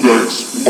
Index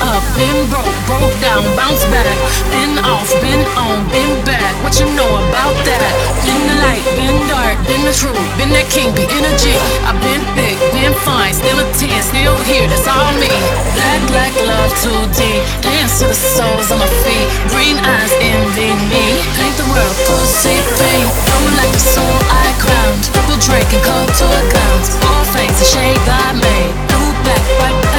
up, been broke, broke down, bounce back. Been off, been on, been back. What you know about that? Been the light, been dark, been the truth, been that king, be energy. I've been thick, been fine, still a 10, still here, that's all me. Black, black love, too deep. Dance to the soles on my feet. Green eyes, envy me. Paint the world, pussy paint. Roll like the soul I crowned. Double drink and go to a clowns. All face, a shade I made. Blue, black, white,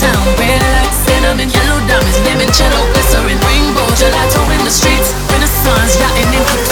town, red like cinnamon. Yellow diamonds, lemon limoncello, glycerin. Rainbow, gelato in the streets. Renaissance, yachting in Capri.